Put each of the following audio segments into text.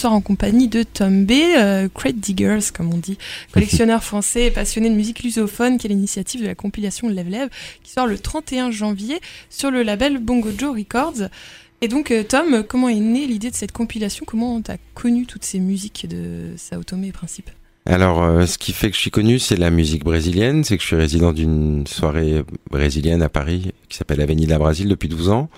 soir en compagnie de Tom B, euh, Crate Diggers, comme on dit, collectionneur français et passionné de musique lusophone, qui est l'initiative de la compilation Lève Lève, qui sort le 31 janvier sur le label Bongo Joe Records. Et donc, euh, Tom, comment est née l'idée de cette compilation? Comment tu as connu toutes ces musiques de Sao Tomé et Principe? Alors, euh, ce qui fait que je suis connu, c'est la musique brésilienne. C'est que je suis résident d'une soirée brésilienne à Paris qui s'appelle Avenida Brasil depuis 12 ans.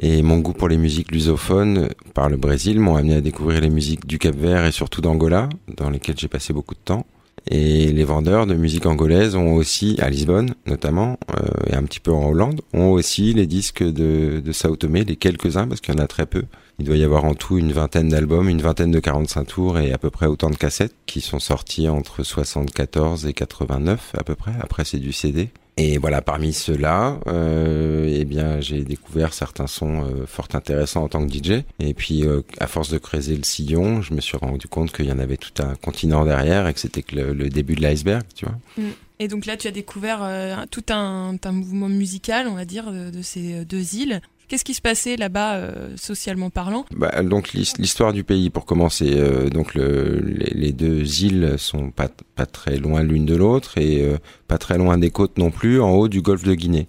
Et mon goût pour les musiques lusophones par le Brésil m'ont amené à découvrir les musiques du Cap-Vert et surtout d'Angola, dans lesquelles j'ai passé beaucoup de temps. Et les vendeurs de musique angolaise ont aussi, à Lisbonne notamment, euh, et un petit peu en Hollande, ont aussi les disques de, de Sao Tomé, les quelques-uns, parce qu'il y en a très peu. Il doit y avoir en tout une vingtaine d'albums, une vingtaine de 45 tours et à peu près autant de cassettes qui sont sortis entre 74 et 89 à peu près. Après c'est du CD. Et voilà, parmi ceux-là, euh, eh bien, j'ai découvert certains sons euh, fort intéressants en tant que DJ. Et puis, euh, à force de creuser le sillon, je me suis rendu compte qu'il y en avait tout un continent derrière et que c'était que le, début de l'iceberg, tu vois. Mm. Et donc là, tu as découvert euh, tout un, mouvement musical, on va dire, de ces deux îles. Qu'est-ce qui se passait là-bas euh, socialement parlant? Bah, Donc l'histoire du pays pour commencer. Euh, donc le, les, deux îles sont pas, pas très loin l'une de l'autre et euh, pas très loin des côtes non plus, en haut du golfe de Guinée.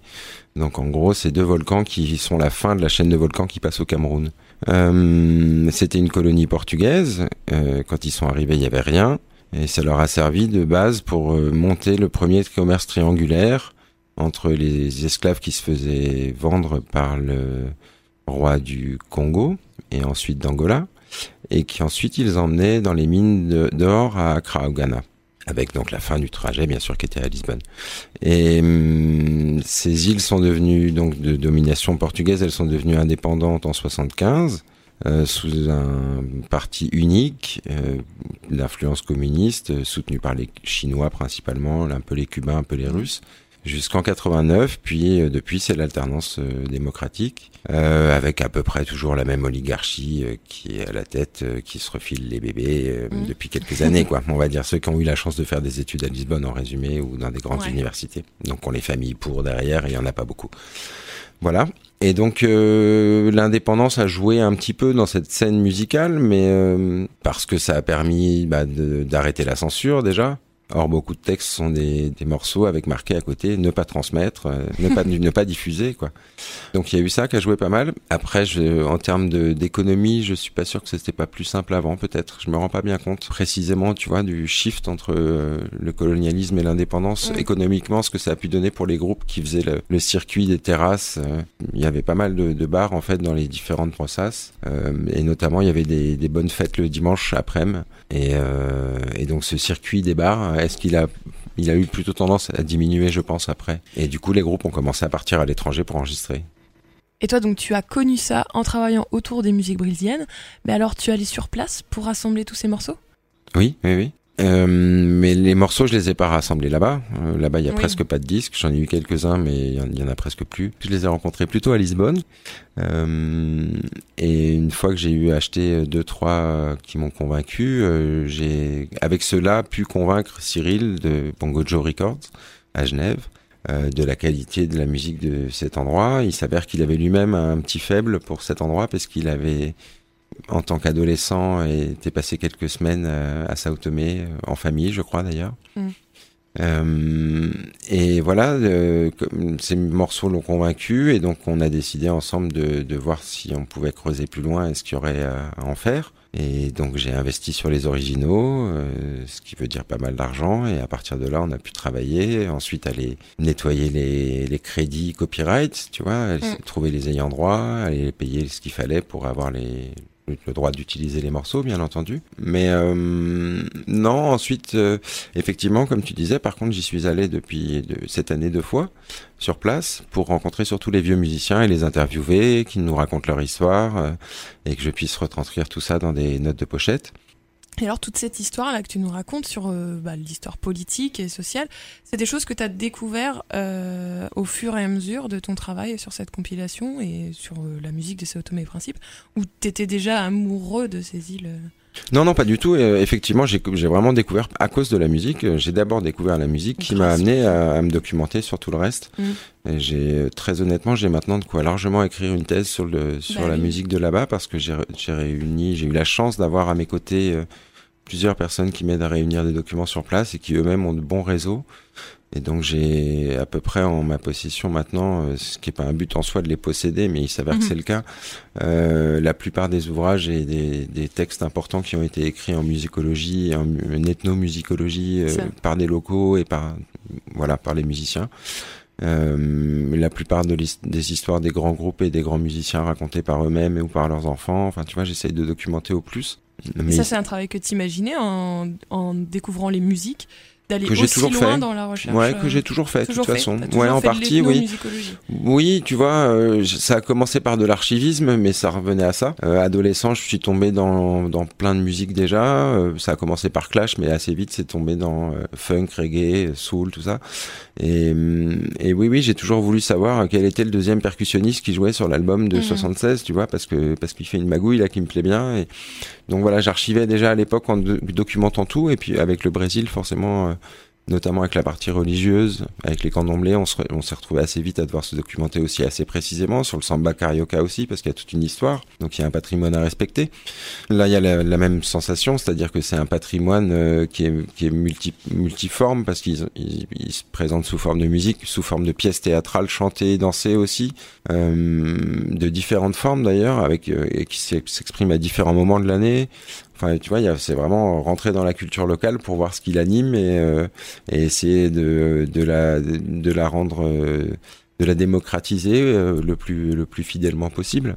Donc en gros, c'est deux volcans qui sont la fin de la chaîne de volcans qui passe au Cameroun. C'était une colonie portugaise. quand ils sont arrivés, il y avait rien. Et ça leur a servi de base pour monter le premier commerce triangulaire entre les esclaves qui se faisaient vendre par le roi du Congo et ensuite d'Angola, et qui ensuite ils emmenaient dans les mines d'or à Accra, avec donc la fin du trajet bien sûr qui était à Lisbonne. Et hum, ces îles sont devenues donc de domination portugaise, elles sont devenues indépendantes en 75. Euh, sous un parti unique, euh, l'influence communiste, soutenue par les Chinois principalement, un peu les Cubains, un peu les Russes jusqu'en 89, puis euh, depuis c'est l'alternance euh, démocratique, euh, avec à peu près toujours la même oligarchie qui est à la tête, qui se refile les bébés mmh. depuis quelques années, quoi. On va dire ceux qui ont eu la chance de faire des études à Lisbonne en résumé ou dans des grandes universités. Donc on les familles pour derrière, il y en a pas beaucoup. Voilà. Et donc l'indépendance a joué un petit peu dans cette scène musicale, mais parce que ça a permis bah, d'arrêter la censure déjà, Or, beaucoup de textes sont des, des, morceaux avec marqué à côté ne pas transmettre, euh, ne pas ne pas diffuser quoi. Donc il y a eu ça qui a joué pas mal. Après, je, en termes d'économie, je suis pas sûr que c'était pas plus simple avant. Peut-être, je me rends pas bien compte précisément, tu vois, du shift entre euh, le colonialisme et l'indépendance économiquement, ce que ça a pu donner pour les groupes qui faisaient le, le circuit des terrasses. Euh, il y avait pas mal de, de, bars en fait dans les différentes processes, et notamment il y avait des, des bonnes fêtes le dimanche après-midi. Et, et donc ce circuit des bars est-ce qu'il a il a eu plutôt tendance à diminuer, je pense, après? Et du coup, les groupes ont commencé à partir à l'étranger pour enregistrer. Et toi, donc, tu as connu ça en travaillant autour des musiques brésiliennes. Mais alors, tu allais sur place pour rassembler tous ces morceaux? Oui, oui, oui. Euh, mais les morceaux, je les ai pas rassemblés là-bas. Euh, là-bas, il y a presque pas de disques. J'en ai eu quelques-uns, mais il y, en a presque plus. Je les ai rencontrés plutôt à Lisbonne. Euh, et une fois que j'ai eu acheté deux, trois qui m'ont convaincu, j'ai, avec cela, pu convaincre Cyril de Bongo Joe Records à Genève de la qualité de la musique de cet endroit. Il s'avère qu'il avait lui-même un petit faible pour cet endroit parce qu'il avait en tant qu'adolescent et était passé quelques semaines euh, à Sao Tomé euh, en famille, je crois d'ailleurs. Mm. Euh, et voilà, euh, ces morceaux l'ont convaincu et donc on a décidé ensemble de, de voir si on pouvait creuser plus loin et ce qu'il y aurait à, en faire. Et donc j'ai investi sur les originaux, ce qui veut dire pas mal d'argent. Et à partir de là, on a pu travailler, ensuite aller nettoyer les, les crédits copyright, tu vois, mm. trouver les ayants droit, aller payer ce qu'il fallait pour avoir les, le droit d'utiliser les morceaux, bien entendu. Mais euh, non, ensuite, euh, effectivement, comme tu disais, par contre, j'y suis allé depuis cette année deux fois sur place pour rencontrer surtout les vieux musiciens et les interviewer, qui nous racontent leur histoire euh, et que je puisse retranscrire tout ça dans des notes de pochette. Et alors toute cette histoire là que tu nous racontes sur euh, bah, l'histoire politique et sociale, c'est des choses que tu as découvert euh, au fur et à mesure de ton travail sur cette compilation et sur euh, la musique de Sao Tomé et Principe, ou tu étais déjà amoureux de ces îles Non, non, pas du tout. Euh, effectivement, j'ai vraiment découvert à cause de la musique. J'ai d'abord découvert la musique qui m'a amené à, me documenter sur tout le reste. Mm. Et j'ai très honnêtement, j'ai maintenant de quoi largement écrire une thèse sur le sur bah la musique de là-bas parce que j'ai réuni, j'ai eu la chance d'avoir à mes côtés euh, plusieurs personnes qui m'aident à réunir des documents sur place et qui eux-mêmes ont de bons réseaux. Et donc j'ai à peu près en ma possession maintenant, euh, ce qui est pas un but en soi de les posséder, mais il s'avère que mhm. c'est le cas, euh, la plupart des ouvrages et des, des, textes importants qui ont été écrits en musicologie, en, ethnomusicologie euh, par des locaux et par voilà par les musiciens. Euh, la plupart de des histoires des grands groupes et des grands musiciens racontés par eux-mêmes ou par leurs enfants. Enfin, tu vois, j'essaye de documenter au plus. Mais... Ça, c'est un travail que tu imaginais en, en découvrant les musiques? D'aller aussi toujours loin fait. dans la recherche. Ouais, que j'ai toujours fait, de toute façon. Ouais, en partie, oui. Oui, tu vois, euh, ça a commencé par de l'archivisme, mais ça revenait à ça. Euh, adolescent, je suis tombé dans, dans plein de musique déjà. Euh, ça a commencé par Clash, mais assez vite, c'est tombé dans funk, reggae, soul, tout ça. Et, et oui, oui, j'ai toujours voulu savoir quel était le deuxième percussionniste qui jouait sur l'album de 76, mhm. tu vois, parce que parce qu'il fait une magouille là qui me plaît bien. Et donc voilà, j'archivais déjà à l'époque en documentant tout, et puis avec le Brésil, forcément notamment avec la partie religieuse, avec les candomblés, on, on s'est retrouvé assez vite à devoir se documenter aussi assez précisément sur le samba carioca aussi, parce qu'il y a toute une histoire, donc il y a un patrimoine à respecter. Là, il y a la, même sensation, c'est-à-dire que c'est un patrimoine euh, qui est, multi, multiforme, parce qu'il il, se présente sous forme de musique, sous forme de pièces théâtrales chantées dansées aussi, euh, de différentes formes d'ailleurs, avec euh, et qui s'expriment à différents moments de l'année, Enfin, tu vois, c'est vraiment rentrer dans la culture locale pour voir ce qui l'anime et, euh, et, essayer de, la, rendre, euh, de la démocratiser euh, le plus fidèlement possible.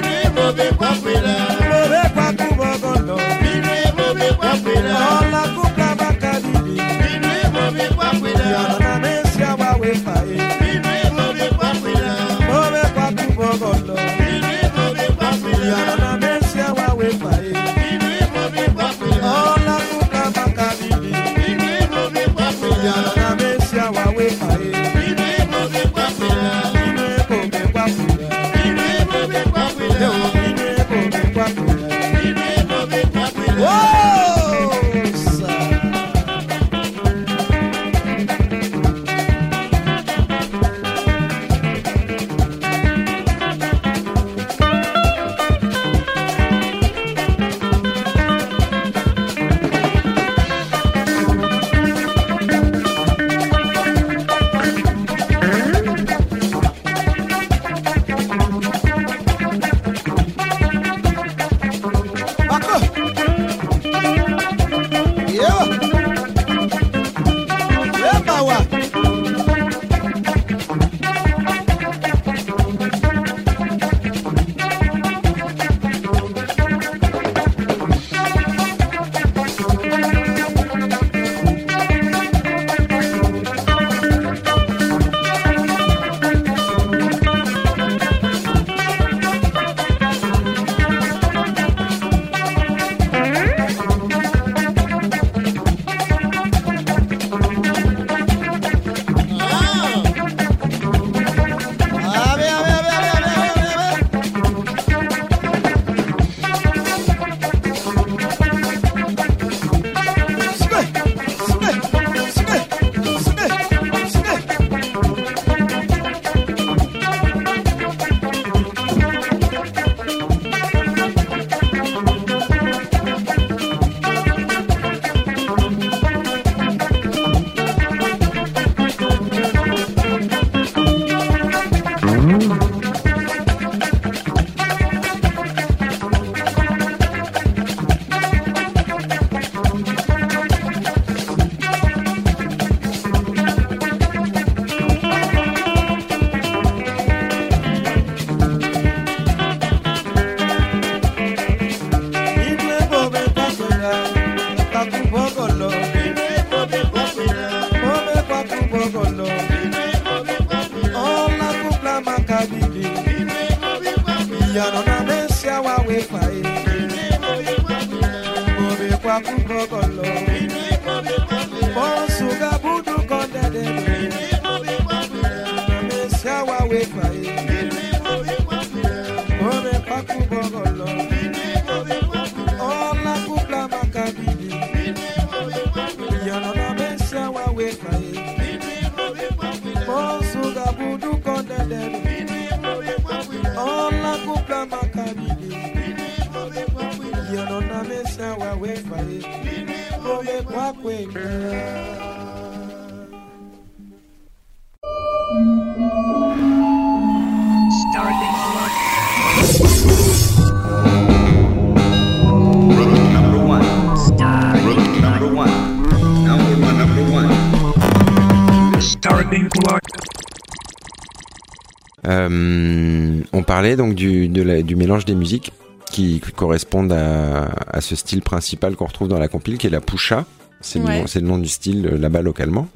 Euh, on parlait donc du, du mélange des musiques qui correspondent à, ce style principal qu'on retrouve dans la compile, qui est la pucha. C'est le, nom du style euh, là-bas localement.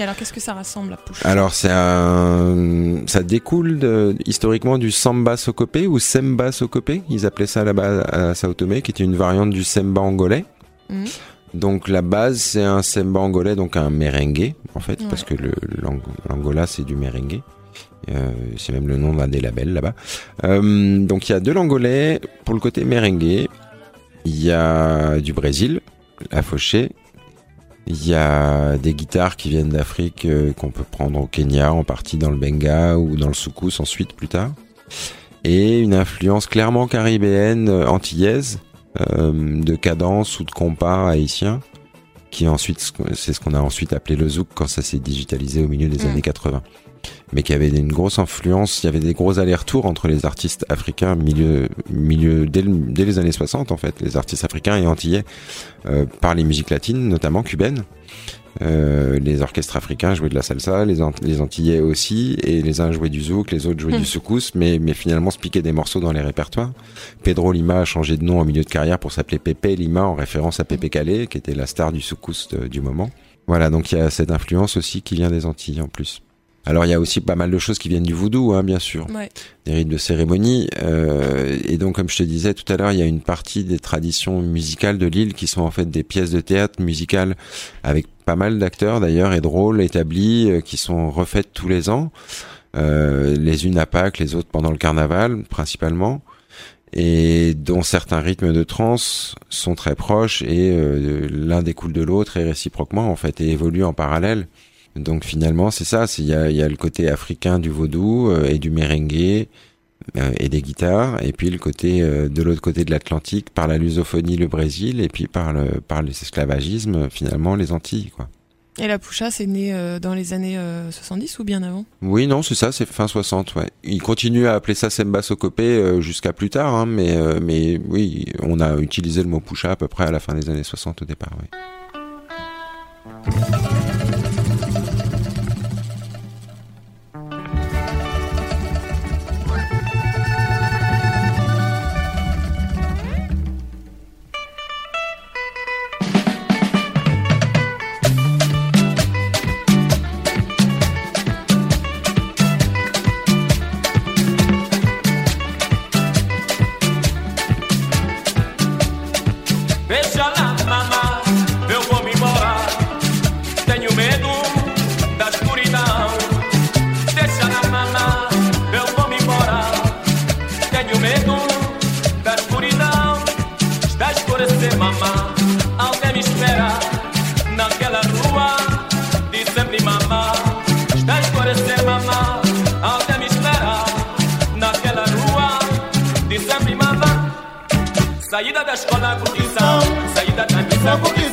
Et alors, qu'est-ce que ça ressemble, la pucha Alors, un... ça découle historiquement du samba sokopé ou semba sokopé. Ils appelaient ça là-bas à Sao Tomé, qui était une variante du semba angolais. Mmh. Donc la base c'est un semba angolais, donc un merengue en fait, parce que l'Angola c'est du merengue. Euh, c'est même le nom d'un des labels là-bas. Euh, donc il y a de l'angolais pour le côté merengue. Il y a du Brésil, la fauchée. Il y a des guitares qui viennent d'Afrique euh, qu'on peut prendre au Kenya, en partie dans le Benga ou dans le Soukous ensuite plus tard. Et une influence clairement caribéenne, antillaise, de cadence ou de compas haïtien. qui ensuite, c'est ce qu'on a ensuite appelé le zouk quand ça s'est digitalisé au milieu des Mm. années 80. Mais qui avait une grosse influence, il y avait des gros allers-retours entre les artistes africains milieu, milieu dès, le- dès les années 60 en fait, les artistes africains et antillais euh, par les musiques latines, notamment cubaines. Euh, les orchestres africains jouaient de la salsa, les, Ant- les antillais aussi, et les uns jouaient du zouk, les autres jouaient du soukous, mais, mais finalement se piquaient des morceaux dans les répertoires. Pedro Lima a changé de nom en milieu de carrière pour s'appeler Pepe Lima en référence à Pepe Calais, qui était la star du soukous du moment. Voilà, donc il y a cette influence aussi qui vient des Antilles en plus. Alors il y a aussi pas mal de choses qui viennent du voodoo, hein, bien sûr Ouais. des rites de cérémonie. euh, et donc, comme je te disais tout à l'heure, il y a une partie des traditions musicales de l'île qui sont en fait des pièces de théâtre musicales avec pas mal d'acteurs d'ailleurs et de rôles établis euh, qui sont refaites tous les ans. Euh, les unes à Pâques, les autres pendant le carnaval principalement. Et dont certains rythmes de trance sont très proches et euh, l'un découle de l'autre et réciproquement en fait et évoluent en parallèle. Donc finalement, c'est ça. c'est- Il y a, il y a le côté africain du vaudou euh, et du merengue euh, et des guitares, et puis le côté euh, de l'autre côté de l'Atlantique par la lusophonie, le Brésil, et puis par le par l'esclavagisme, finalement les Antilles, quoi. Et la Poucha, c'est né dans les années euh, 70 ou bien avant? Oui, non, c'est ça, c'est fin 60, ouais. Ils continuent à appeler ça Semba Sokopé jusqu'à plus tard, hein, mais mais oui, on a utilisé le mot Poucha à peu près à la fin des années 60 au départ. Deixa lá, mamá, eu vou me embora. Tenho medo da escuridão. Deixa lá, mamá, eu vou me embora. Tenho medo da escuridão. Está escurecer, mamá. Alguém me espera naquela rua de sempre, mamá. Está escurecer, mamá. Alguém me espera naquela rua de sempre, mamá. Saída da escola. Só porque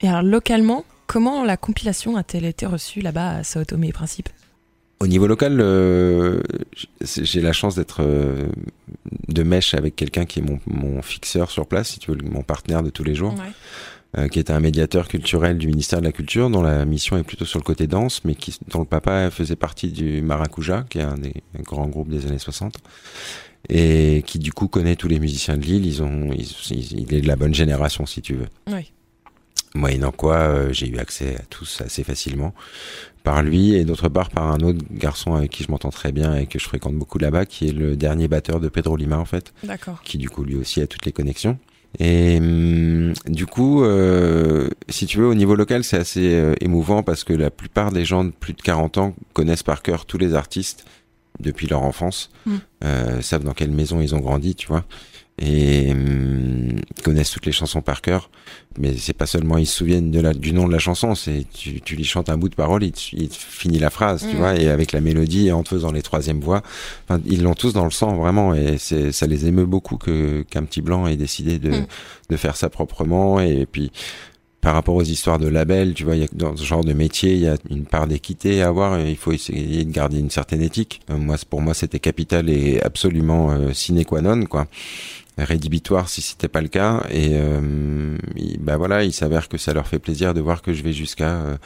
Et alors localement, comment la compilation a-t-elle été reçue là-bas à Sao Tomé et Principe Au niveau local, euh, j'ai la chance d'être euh, de mèche avec quelqu'un qui est mon, mon fixeur sur place, si tu veux, mon partenaire de tous les jours. Ouais. euh, qui est un médiateur culturel du ministère de la Culture, dont la mission est plutôt sur le côté danse, mais qui, dont le papa faisait partie du Maracuja, qui est un des grands groupes des années 60, et qui du coup connaît tous les musiciens de Lille. Ils ont, ils- ils- il est de la bonne génération, si tu veux. Oui. Moyennant quoi, euh, j'ai eu accès à tous assez facilement par lui et d'autre part par un autre garçon avec qui je m'entends très bien et que je fréquente beaucoup là-bas, qui est le dernier batteur de Pedro Lima en fait D'accord. qui du coup lui aussi a toutes les connexions. Et hum, du coup, euh, si tu veux, au niveau local, c'est assez euh, émouvant parce que la plupart des gens de plus de 40 ans connaissent par cœur tous les artistes depuis leur enfance, Mm. euh, savent dans quelle maison ils ont grandi, tu vois, et hum, connaissent toutes les chansons par cœur. Mais c'est pas seulement ils se souviennent de la, du nom de la chanson, c'est tu, tu lui chantes un bout de parole, il te, il te finit la phrase, tu Mm. vois, et avec la mélodie et en te faisant les troisièmes voix. Enfin, ils l'ont tous dans le sang vraiment, et c'est ça les émeut beaucoup que qu'un petit blanc ait décidé de Mm. de faire ça proprement. Et puis par rapport aux histoires de labels, tu vois, y a, dans ce genre de métier, il y a une part d'équité à avoir. Et il faut essayer de garder une certaine éthique. Euh, moi, pour moi, c'était capital et absolument euh, sine qua non, quoi rédhibitoire si c'était pas le cas et euh, il- bah voilà il s'avère que ça leur fait plaisir de voir que je vais jusqu'à euh,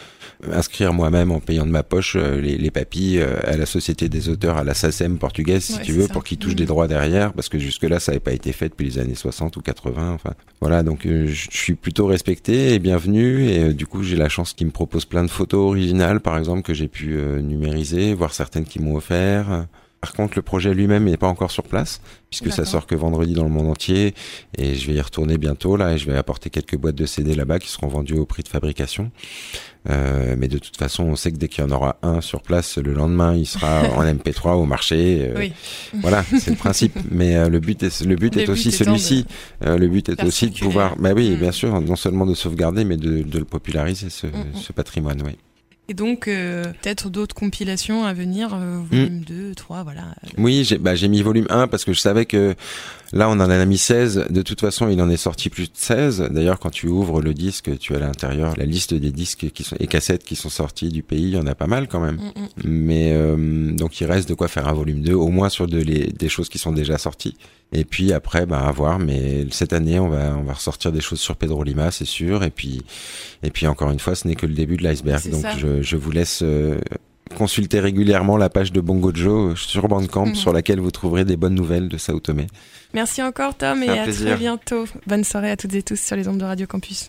inscrire moi-même en payant de ma poche euh, les, les papis euh, à la société des auteurs à la SACEM portugaise si Ouais, tu veux ça. pour qu'ils touchent Mhm. des droits derrière parce que jusque là ça n'avait pas été fait depuis les années 60 ou 80 enfin voilà donc euh, je suis plutôt respecté et bienvenu et euh, du coup j'ai la chance qu'ils me proposent plein de photos originales par exemple que j'ai pu euh, numériser voir certaines qu'ils m'ont offert par contre, le projet lui-même n'est pas encore sur place, puisque ça sort que vendredi dans le monde entier, et je vais y retourner bientôt là, et je vais apporter quelques boîtes de CD là-bas qui seront vendues au prix de fabrication. Euh, mais de toute façon, on sait que dès qu'il y en aura un sur place, le lendemain, il sera en MP3 au marché. euh, Oui. Voilà, c'est le principe. Mais euh, le but est le but Le est but aussi celui-ci. Le but est aussi de pouvoir, bah oui, Mm. bien sûr, non seulement de sauvegarder, mais de, de le populariser ce, Mm, mm. ce patrimoine. Oui. Et donc, euh, peut-être d'autres compilations à venir, euh, volume 2, 3, voilà. Oui, j'ai bah, j'ai mis volume 1 parce que je savais que là on en a mis 16. De toute façon, il en est sorti plus de 16. D'ailleurs, quand tu ouvres le disque, tu as à l'intérieur la liste des disques qui sont et cassettes qui sont sortis du pays. Il y en a pas mal quand même. Mm, mm. Mais euh, donc il reste de quoi faire un volume 2, au moins sur de les, des choses qui sont déjà sorties. Et puis après, bah, à voir. Mais cette année, on va on va ressortir des choses sur Pedro Lima, c'est sûr. Et puis et puis encore une fois, ce n'est que le début de l'iceberg. Donc ça. je, je vous laisse euh, consulter régulièrement la page de Bongo Joe sur Bandcamp, Mhm. sur laquelle vous trouverez des bonnes nouvelles de Sao Tomé. Merci encore, Tom, et à plaisir. très bientôt. Bonne soirée à toutes et tous sur les ondes de Radio Campus.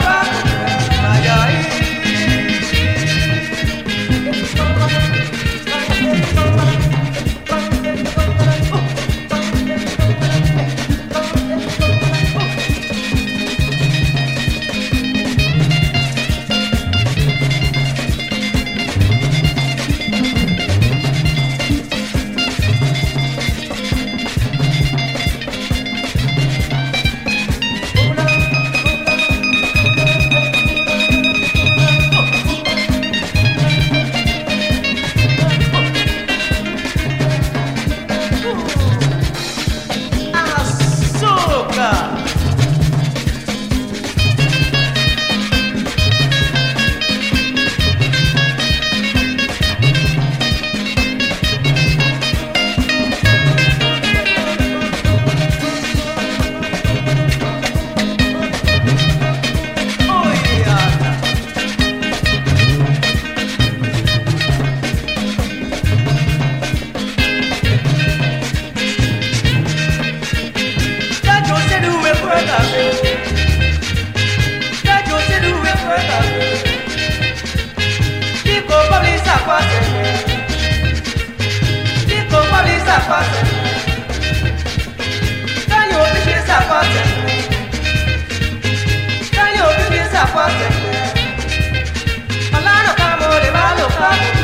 Bye.